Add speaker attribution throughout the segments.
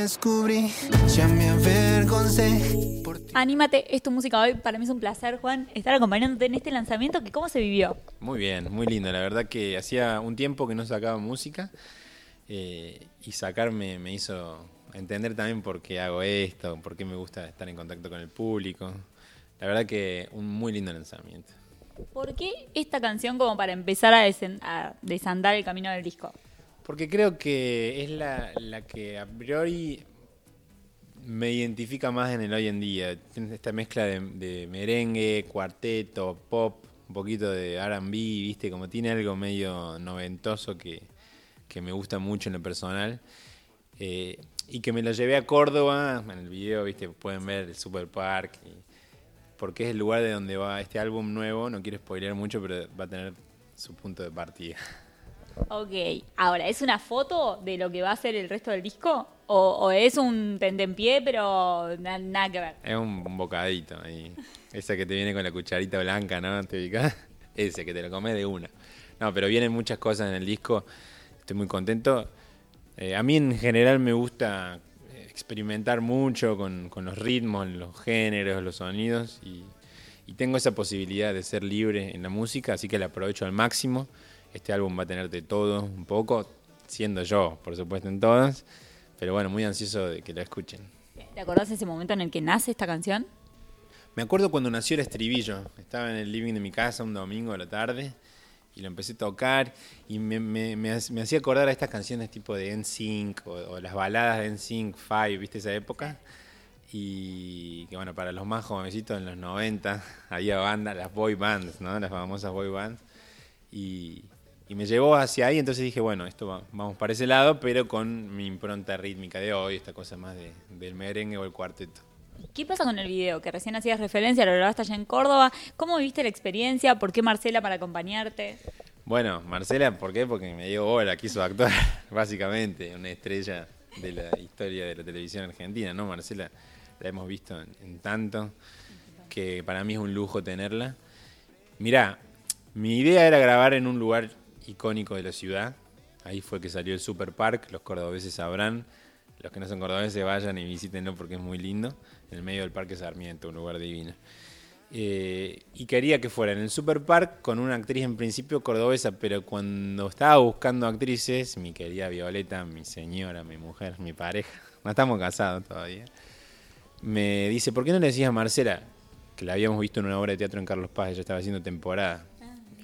Speaker 1: descubrí, ya me avergoncé. Por ti.
Speaker 2: Anímate, es tu música hoy. Para mí es un placer, Juan, estar acompañándote en este lanzamiento. que ¿Cómo se vivió?
Speaker 3: Muy bien, muy lindo. La verdad que hacía un tiempo que no sacaba música eh, y sacarme me hizo entender también por qué hago esto, por qué me gusta estar en contacto con el público. La verdad que un muy lindo lanzamiento.
Speaker 2: ¿Por qué esta canción como para empezar a, desen- a desandar el camino del disco?
Speaker 3: Porque creo que es la, la que a priori me identifica más en el hoy en día. Tiene esta mezcla de, merengue, cuarteto, pop, un poquito de RB, ¿viste? Como tiene algo medio noventoso que, que me gusta mucho en lo personal. Eh, y que me lo llevé a Córdoba, en el video, ¿viste? Pueden ver el Super Park. porque es el lugar de donde va este álbum nuevo. No quiero spoilear mucho, pero va a tener su punto de partida.
Speaker 2: Ok, ahora, ¿es una foto de lo que va a ser el resto del disco? ¿O, es un tentempié, pero na- nada que ver?
Speaker 3: Es un, bocadito ahí. Ese que te viene con la cucharita blanca, ¿no? ¿Te? Ese que te lo comes de una. No, pero vienen muchas cosas en el disco. Estoy muy contento. Eh, a mí en general me gusta experimentar mucho con, con los ritmos, los géneros, los sonidos. Y, y tengo esa posibilidad de ser libre en la música, así que la aprovecho al máximo. Este álbum va a tener de todo un poco, siendo yo, por supuesto, en todas. Pero bueno, muy ansioso de que la escuchen.
Speaker 2: ¿Te acordás ese momento en el que nace esta canción?
Speaker 3: Me acuerdo cuando nació el estribillo. Estaba en el living de mi casa un domingo a la tarde y lo empecé a tocar y me, me- me ha- me hacía acordar a estas canciones tipo de NSYNC o, o las baladas de NSYNC 5, ¿viste esa época? Y que bueno, para los más jovencitos en los 90 había bandas, las boy bands, ¿no? Las famosas boy bands. Y, y me llevó hacia ahí, entonces dije, bueno, esto va- vamos para ese lado, pero con mi impronta rítmica de hoy, esta cosa más de- del merengue o el cuarteto.
Speaker 2: ¿Qué pasa con el video? Que recién hacías referencia, lo grabaste allá en Córdoba. ¿Cómo viviste la experiencia? ¿Por qué Marcela para acompañarte?
Speaker 3: Bueno, Marcela, ¿por qué? Porque me dio bola, quiso actuar, básicamente, una estrella de la historia de la televisión argentina, ¿no? Marcela la hemos visto en, en tanto que para mí es un lujo tenerla. Mirá, mi idea era grabar en un lugar icónico de la ciudad. Ahí fue que salió el Super Park, los cordobeses sabrán. Los que no son cordobeses vayan y visítenlo porque es muy lindo. En el medio del Parque Sarmiento, un lugar divino. Eh, y quería que fuera en el Super Park con una actriz en principio cordobesa, pero cuando estaba buscando actrices, mi querida Violeta, mi señora, mi mujer, mi pareja, no estamos casados todavía, me dice, ¿por qué no le decías a Marcela, que la habíamos visto en una obra de teatro en Carlos Paz, ella estaba haciendo temporada?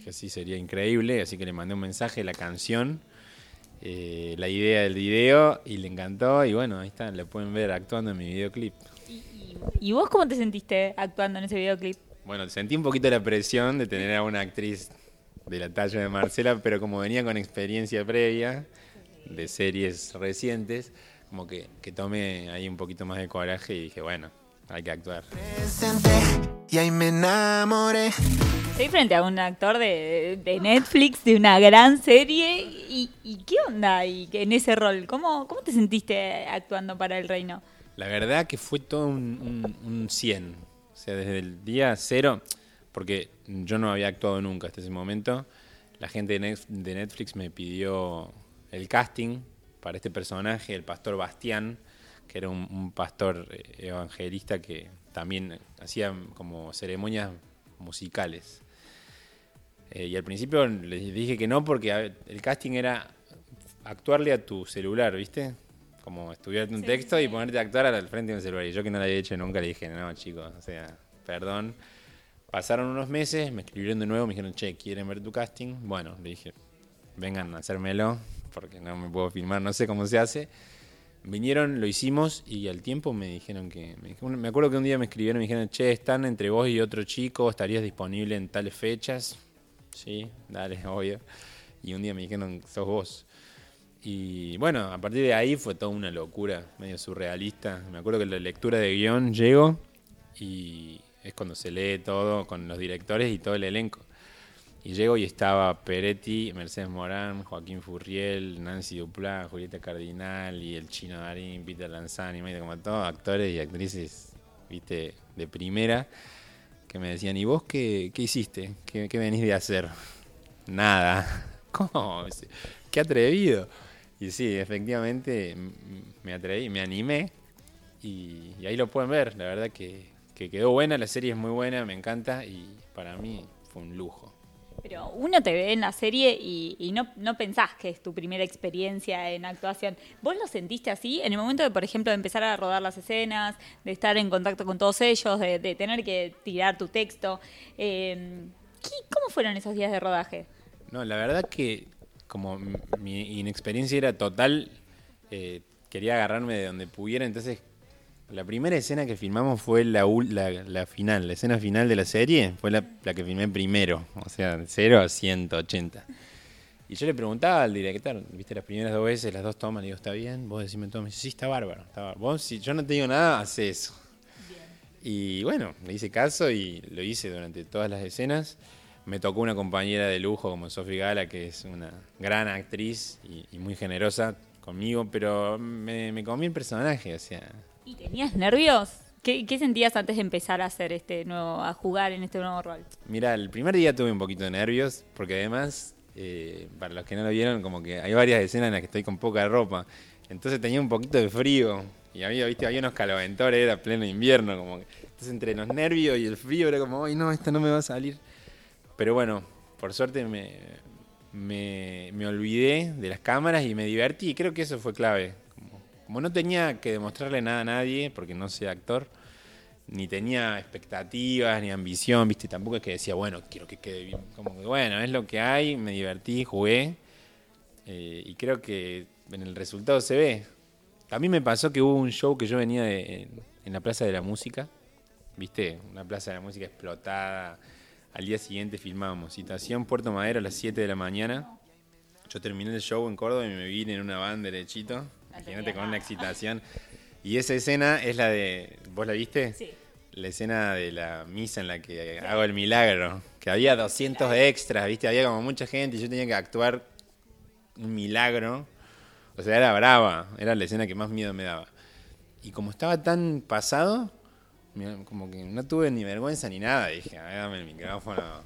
Speaker 3: Dije, sí, sería increíble, así que le mandé un mensaje, la canción, eh, la idea del video, y le encantó, y bueno, ahí está, la pueden ver actuando en mi videoclip.
Speaker 2: ¿Y vos cómo te sentiste actuando en ese videoclip?
Speaker 3: Bueno, sentí un poquito la presión de tener a una actriz de la talla de Marcela, pero como venía con experiencia previa de series recientes, como que, que tomé ahí un poquito más de coraje y dije, bueno, hay que actuar.
Speaker 1: Y ahí me enamoré.
Speaker 2: Estoy frente a un actor de, de Netflix, de una gran serie. ¿Y, y qué onda ahí en ese rol? ¿Cómo, ¿Cómo te sentiste actuando para el reino?
Speaker 3: La verdad que fue todo un, un, un 100. O sea, desde el día cero, porque yo no había actuado nunca hasta ese momento, la gente de Netflix me pidió el casting para este personaje, el pastor Bastián, que era un, un pastor eh, evangelista que también hacía como ceremonias musicales. Eh, y al principio les dije que no porque el casting era actuarle a tu celular, ¿viste? Como estudiarte un
Speaker 2: Sí,
Speaker 3: texto
Speaker 2: sí.
Speaker 3: y ponerte a actuar al frente de un celular. Y yo que no lo había hecho nunca le dije, no, chicos, o sea, perdón. Pasaron unos meses, me escribieron de nuevo, me dijeron, che, ¿quieren ver tu casting? Bueno, le dije, vengan a hacérmelo, porque no me puedo filmar, no sé cómo se hace. Vinieron, lo hicimos y al tiempo me dijeron que... Me, me acuerdo que un día me escribieron y me dijeron, che, están entre vos y otro chico, estarías disponible en tales fechas. Sí, dale, obvio. Y un día me dijeron, sos vos. Y bueno, a partir de ahí fue toda una locura, medio surrealista. Me acuerdo que la lectura de guion llego y es cuando se lee todo con los directores y todo el elenco. Y llego y estaba Peretti, Mercedes Morán, Joaquín Furriel, Nancy Duplá, Julieta Cardinal y el chino Darín, Peter Lanzani, como todos actores y actrices, viste, de primera, que me decían, ¿y vos qué, qué hiciste? ¿Qué, qué venís de hacer? Nada. ¿Cómo? Qué atrevido. Y sí, efectivamente me atreví, me animé y, y ahí lo pueden ver. La verdad que, que quedó buena, la serie es muy buena, me encanta y para mí fue un lujo.
Speaker 2: Pero uno te ve en la serie y, y no, no pensás que es tu primera experiencia en actuación. ¿Vos lo sentiste así? En el momento de, por ejemplo, de empezar a rodar las escenas, de estar en contacto con todos ellos, de, de tener que tirar tu texto. eh, ¿qué- ¿Cómo fueron esos días de rodaje?
Speaker 3: No, la verdad que como mi inexperiencia era total, eh, quería agarrarme de donde pudiera, entonces la primera escena que filmamos fue la, la, la final, la escena final de la serie, fue la, la que filmé primero, o sea, de 0 a 180. Y yo le preguntaba al director, viste, las primeras dos veces, las dos tomas, le digo, ¿está bien? Vos decime todo, me dice, sí, está bárbaro, está bárbaro. Vos, si yo no te digo nada, hace eso. Y bueno, le hice caso y lo hice durante todas las escenas. Me tocó una compañera de lujo como Sofía Gala, que es una gran actriz y, y muy generosa conmigo, pero me, me comí el personaje, o sea,
Speaker 2: ¿Y tenías nervios? ¿Qué, sentías antes de empezar a hacer este nuevo, a jugar en este nuevo rol?
Speaker 3: Mira, el primer día tuve un poquito de nervios, porque además, eh, para los que no lo vieron, como que hay varias escenas en las que estoy con poca ropa. Entonces tenía un poquito de frío. Y había, viste, había unos caloventores, era pleno invierno. Como que- entonces entre los nervios y el frío era como, ay no, esto no me va a salir. Pero bueno, por suerte me, me, me olvidé de las cámaras y me divertí. Y creo que eso fue clave. Como, no tenía que demostrarle nada a nadie, porque no soy actor, ni tenía expectativas, ni ambición, ¿viste? Tampoco es que decía, bueno, quiero que quede bien. Como que, bueno, es lo que hay, me divertí, jugué. eh, y creo que en el resultado se ve. A mí me pasó que hubo un show que yo venía de, en, en la Plaza de la Música, ¿viste? Una Plaza de la Música explotada. Al día siguiente filmábamos Citación Puerto Madero a las 7 de la mañana. Yo terminé el show en Córdoba y me vine en una van derechito. Imagínate con una excitación. Y esa escena es la de. ¿Vos la viste?
Speaker 2: Sí.
Speaker 3: La escena de la misa en la que hago el milagro. Que había 200 extras, ¿viste? Había como mucha gente y yo tenía que actuar un milagro. O sea, era brava. Era la escena que más miedo me daba. Y como estaba tan pasado, como que no tuve ni vergüenza ni nada. Dije, "A ver, dame el micrófono,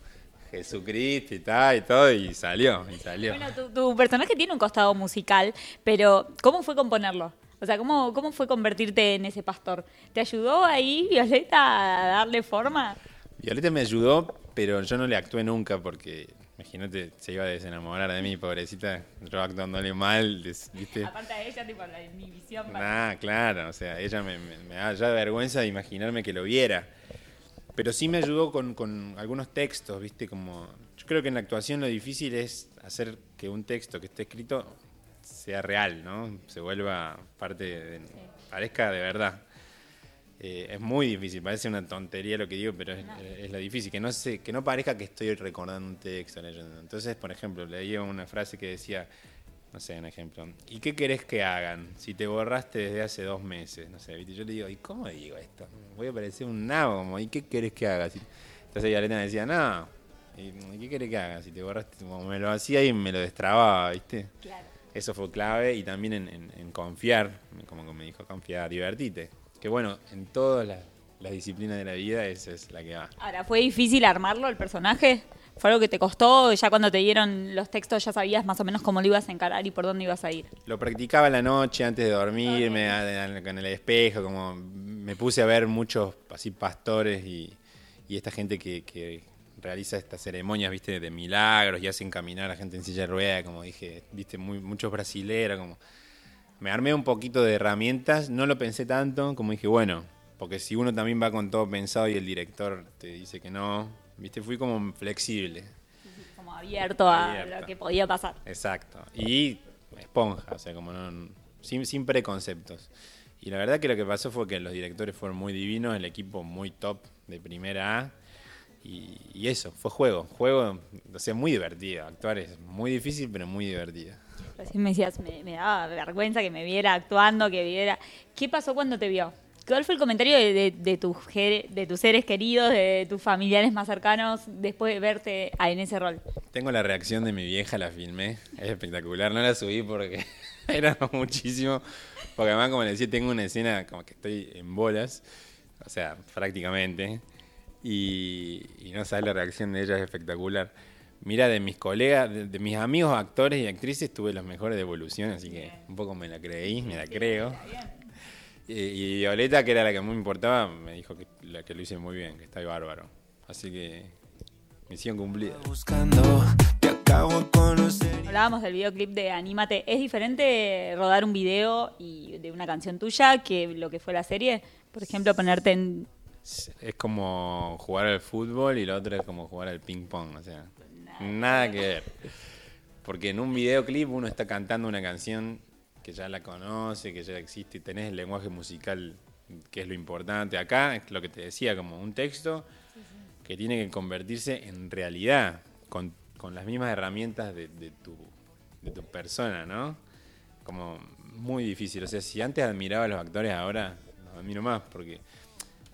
Speaker 3: Jesucristo y tal, y todo, y salió, y salió.
Speaker 2: Bueno, tu, tu personaje tiene un costado musical, pero ¿cómo fue componerlo? O sea, ¿cómo, ¿cómo fue convertirte en ese pastor? ¿Te ayudó ahí, Violeta, a darle forma?
Speaker 3: Violeta me ayudó, pero yo no le actué nunca porque, imagínate, se iba a desenamorar de mí, pobrecita. Yo actuándole mal, ¿viste?
Speaker 2: Aparte de ella, tipo, la inhibición. para-
Speaker 3: Ah, claro, o sea, ella me, me- me da ya vergüenza de imaginarme que lo viera. Pero sí me ayudó con, con algunos textos, ¿viste? Como, yo creo que en la actuación lo difícil es hacer que un texto que esté escrito sea real, ¿no? Se vuelva parte de, parezca de verdad. Eh, es muy difícil, parece una tontería lo que digo, pero es, es lo difícil, que no, se, que no parezca que estoy recordando un texto, leyendo. Entonces, por ejemplo, leía una frase que decía, no sé, un ejemplo, ¿y qué querés que hagan si te borraste desde hace dos meses? No sé, ¿viste? yo le digo, ¿y cómo digo esto? Voy a parecer un nabo, ¿y qué querés que haga? Entonces Violeta me decía, no, ¿y qué querés que haga si te borraste? Como me lo hacía y me lo destrababa, ¿viste?
Speaker 2: Claro.
Speaker 3: Eso fue clave y también en, en- en confiar, como que me dijo, confiar, divertite. Que bueno, en todas las, las disciplinas de la vida esa es la que va.
Speaker 2: Ahora, ¿fue difícil armarlo el personaje? ¿Fue algo que te costó? Ya cuando te dieron los textos ya sabías más o menos cómo lo ibas a encarar y por dónde ibas a ir.
Speaker 3: Lo practicaba en la noche antes de dormirme, con el espejo, como me puse a ver muchos así pastores y, y esta gente que, que realiza estas ceremonias, viste, de milagros y hacen caminar a la gente en silla de ruedas, como dije, viste, muy, muchos brasileros, como me armé un poquito de herramientas, no lo pensé tanto, como dije, bueno, porque si uno también va con todo pensado y el director te dice que no, viste, fui como flexible.
Speaker 2: Como abierto a lo que podía pasar.
Speaker 3: Exacto. Y esponja, o sea, como no, sin, sin preconceptos. Y la verdad que lo que pasó fue que los directores fueron muy divinos, el equipo muy top de primera A. Y, y eso, fue juego. Juego, o sea, muy divertido. Actuar es muy difícil, pero muy divertido.
Speaker 2: Recién me decías, me, me daba vergüenza que me viera actuando, que viera... ¿Qué pasó cuando te vio? ¿Cuál fue el comentario de, de, de tus, jere- de tus seres queridos, de tus familiares más cercanos, después de verte en ese rol?
Speaker 3: Tengo la reacción de mi vieja, la filmé. Es espectacular. No la subí porque era muchísimo. Porque además, como le decía, tengo una escena como que estoy en bolas. O sea, prácticamente. Y, y no sabes, la reacción de ella es espectacular. Mira, de mis colegas, de, de mis amigos actores y actrices tuve las mejores devoluciones, así que un poco me la creí, me la creo. Y, y Violeta, que era la que más me importaba, me dijo que, la que lo hice muy bien, que está bárbaro. Así que misión cumplida.
Speaker 1: Buscando, te acabo de conocer.
Speaker 2: Hablábamos del videoclip de Anímate. ¿Es diferente rodar un video y de una canción tuya que lo que fue la serie? Por ejemplo, ponerte en...
Speaker 3: Es como jugar al fútbol y la otra es como jugar al ping pong, o sea, nada que ver. Porque en un videoclip uno está cantando una canción que ya la conoce, que ya existe tenés el lenguaje musical que es lo importante. Acá es lo que te decía, como un texto que tiene que convertirse en realidad, con, con las mismas herramientas de, de tu, de tu persona, ¿no? Como muy difícil. O sea, si antes admiraba a los actores, ahora los admiro más, porque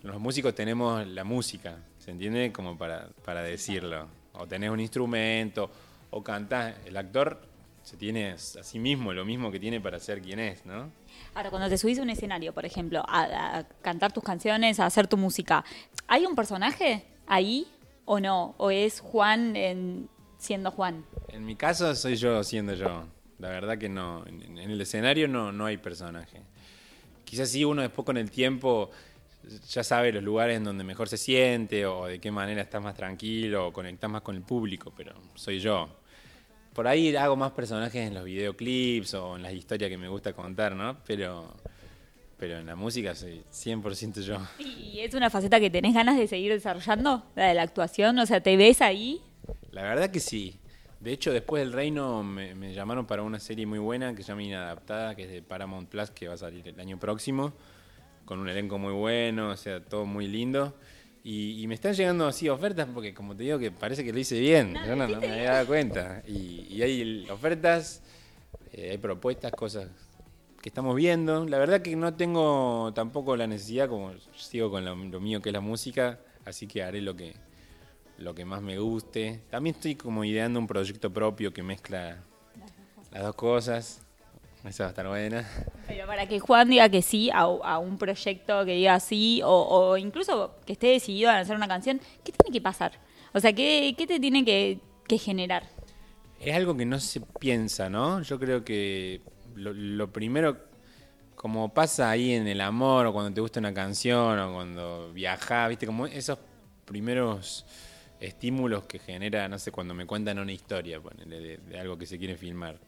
Speaker 3: los músicos tenemos la música, ¿se entiende? Como para, para decirlo. O tenés un instrumento, o cantás. El actor se tiene a sí mismo lo mismo que tiene para ser quien es, ¿no?
Speaker 2: Ahora, cuando te subís a un escenario, por ejemplo, a, a cantar tus canciones, a hacer tu música, ¿hay un personaje ahí o no? ¿O es Juan en- siendo Juan?
Speaker 3: En mi caso soy yo siendo yo. La verdad que no. En, en el escenario no, no hay personaje. Quizás sí uno después con el tiempo ya sabe los lugares en donde mejor se siente o de qué manera estás más tranquilo o conectás más con el público, pero soy yo. Por ahí hago más personajes en los videoclips o en las historias que me gusta contar, ¿no? Pero, pero en la música soy 100% yo.
Speaker 2: ¿Y es una faceta que tenés ganas de seguir desarrollando? La de la actuación, o sea, ¿te ves ahí?
Speaker 3: La verdad que sí. De hecho, después del Reino me, me llamaron para una serie muy buena que se llama Inadaptada, que es de Paramount Plus, que va a salir el año próximo, con un elenco muy bueno, o sea, todo muy lindo. Y, y me están llegando así ofertas, porque como te digo, que parece que lo hice bien. Yo no, no me había dado cuenta. Y, y hay ofertas, eh, hay propuestas, cosas que estamos viendo. La verdad que no tengo tampoco la necesidad, como sigo con lo, lo mío que es la música, así que haré lo que, lo que más me guste. También estoy como ideando un proyecto propio que mezcla las dos cosas. Esa va a estar buena.
Speaker 2: Pero para que Juan diga que sí a, a un proyecto que diga sí, o, o incluso que esté decidido a lanzar una canción, ¿qué tiene que pasar? O sea, ¿qué, qué te tiene que, que generar?
Speaker 3: Es algo que no se piensa, ¿no? Yo creo que lo, lo primero, como pasa ahí en el amor, o cuando te gusta una canción, o cuando viajás, ¿viste? Como esos primeros estímulos que genera, no sé, cuando me cuentan una historia, ponele, de, de algo que se quiere filmar.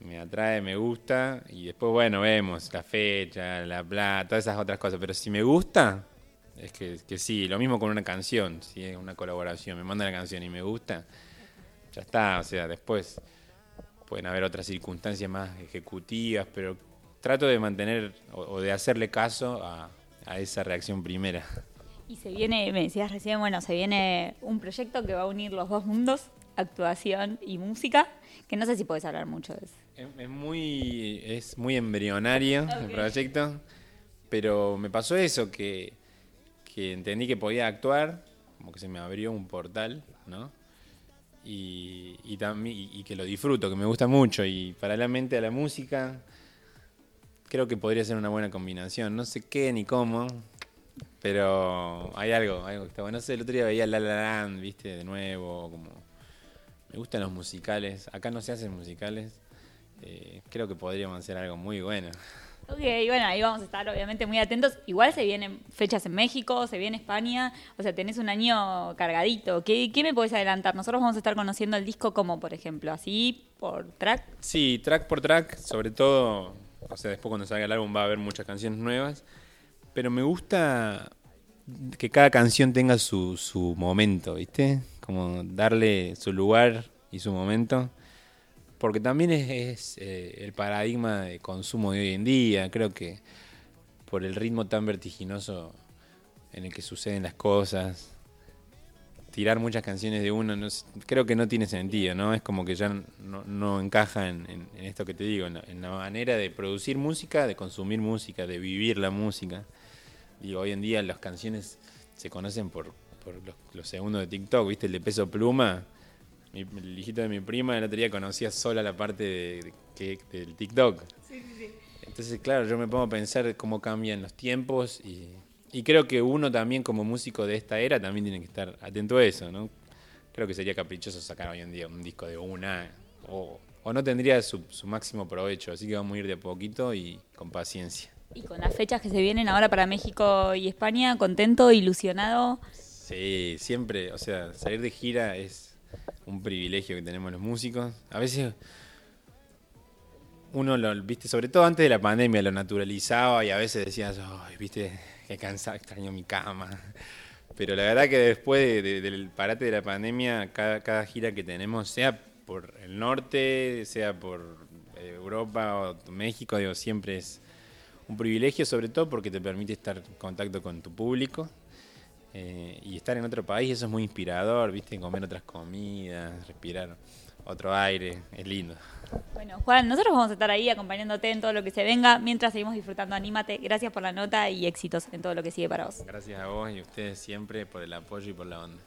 Speaker 3: Me atrae, me gusta, y después, bueno, vemos la fecha, la plata, todas esas otras cosas. Pero si me gusta, es que, que sí. Lo mismo con una canción, si es una colaboración, me manda la canción y me gusta, ya está. O sea, después pueden haber otras circunstancias más ejecutivas, pero trato de mantener o, de hacerle caso a, a esa reacción primera.
Speaker 2: Y se viene, me decías recién, bueno, se viene un proyecto que va a unir los dos mundos, actuación y música, que no sé si puedes hablar mucho de eso.
Speaker 3: Es, es muy, es muy embrionario el proyecto, pero me pasó eso, que, que entendí que podía actuar, como que se me abrió un portal, ¿no? Y, y, también, y, y que lo disfruto, que me gusta mucho, y paralelamente a la música, creo que podría ser una buena combinación. No sé qué ni cómo, pero hay algo, algo que está bueno. No sé, el otro día veía La La Land, viste, de nuevo, como... Me gustan los musicales, acá no se hacen musicales, eh, creo que podríamos hacer algo muy bueno.
Speaker 2: Ok, bueno, ahí vamos a estar obviamente muy atentos. Igual se vienen fechas en México, se viene España, o sea, tenés un año cargadito. ¿Qué, qué me podés adelantar? Nosotros vamos a estar conociendo el disco como, por ejemplo, así, por track.
Speaker 3: Sí, track por track, sobre todo, o sea, después cuando salga el álbum va a haber muchas canciones nuevas, pero me gusta que cada canción tenga su, su momento, ¿viste? Como darle su lugar y su momento, porque también es, eh, el paradigma de consumo de hoy en día, creo que por el ritmo tan vertiginoso en el que suceden las cosas, tirar muchas canciones de uno, creo que no tiene sentido, ¿no? Es como que ya no, no encaja en, en- en esto que te digo, en la, en la manera de producir música, de consumir música, de vivir la música. Digo, hoy en día las canciones se conocen por, por los, los segundos de TikTok, ¿viste? El de Peso Pluma. Mi- el hijito de mi prima el otro día conocía sola la parte de, del TikTok. Entonces, claro, yo me pongo a pensar cómo cambian los tiempos y, y creo que uno también como músico de esta era también tiene que estar atento a eso, ¿no? creo que sería caprichoso sacar hoy en día un disco de una o, o no tendría su, su máximo provecho. Así que vamos a ir de a poquito y con paciencia.
Speaker 2: Y con las fechas que se vienen ahora para México y España, contento, ilusionado.
Speaker 3: Sí, siempre, o sea, salir de gira es un privilegio que tenemos los músicos. A veces uno lo, viste, sobre todo antes de la pandemia, lo naturalizaba y a veces decías, ay, viste, qué cansado, extraño mi cama. Pero la verdad que después de- de- del parate de la pandemia, cada, cada gira que tenemos, sea por el norte, sea por eh, Europa o México, digo, siempre es un privilegio, sobre todo porque te permite estar en contacto con tu público. Eh, y estar en otro país, eso es muy inspirador, viste, comer otras comidas, respirar otro aire, es lindo.
Speaker 2: Bueno, Juan, nosotros vamos a estar ahí acompañándote en todo lo que se venga, mientras seguimos disfrutando Anímate. Gracias por la nota y éxitos en todo lo que sigue para vos.
Speaker 3: Gracias a vos y a ustedes siempre por el apoyo y por la onda.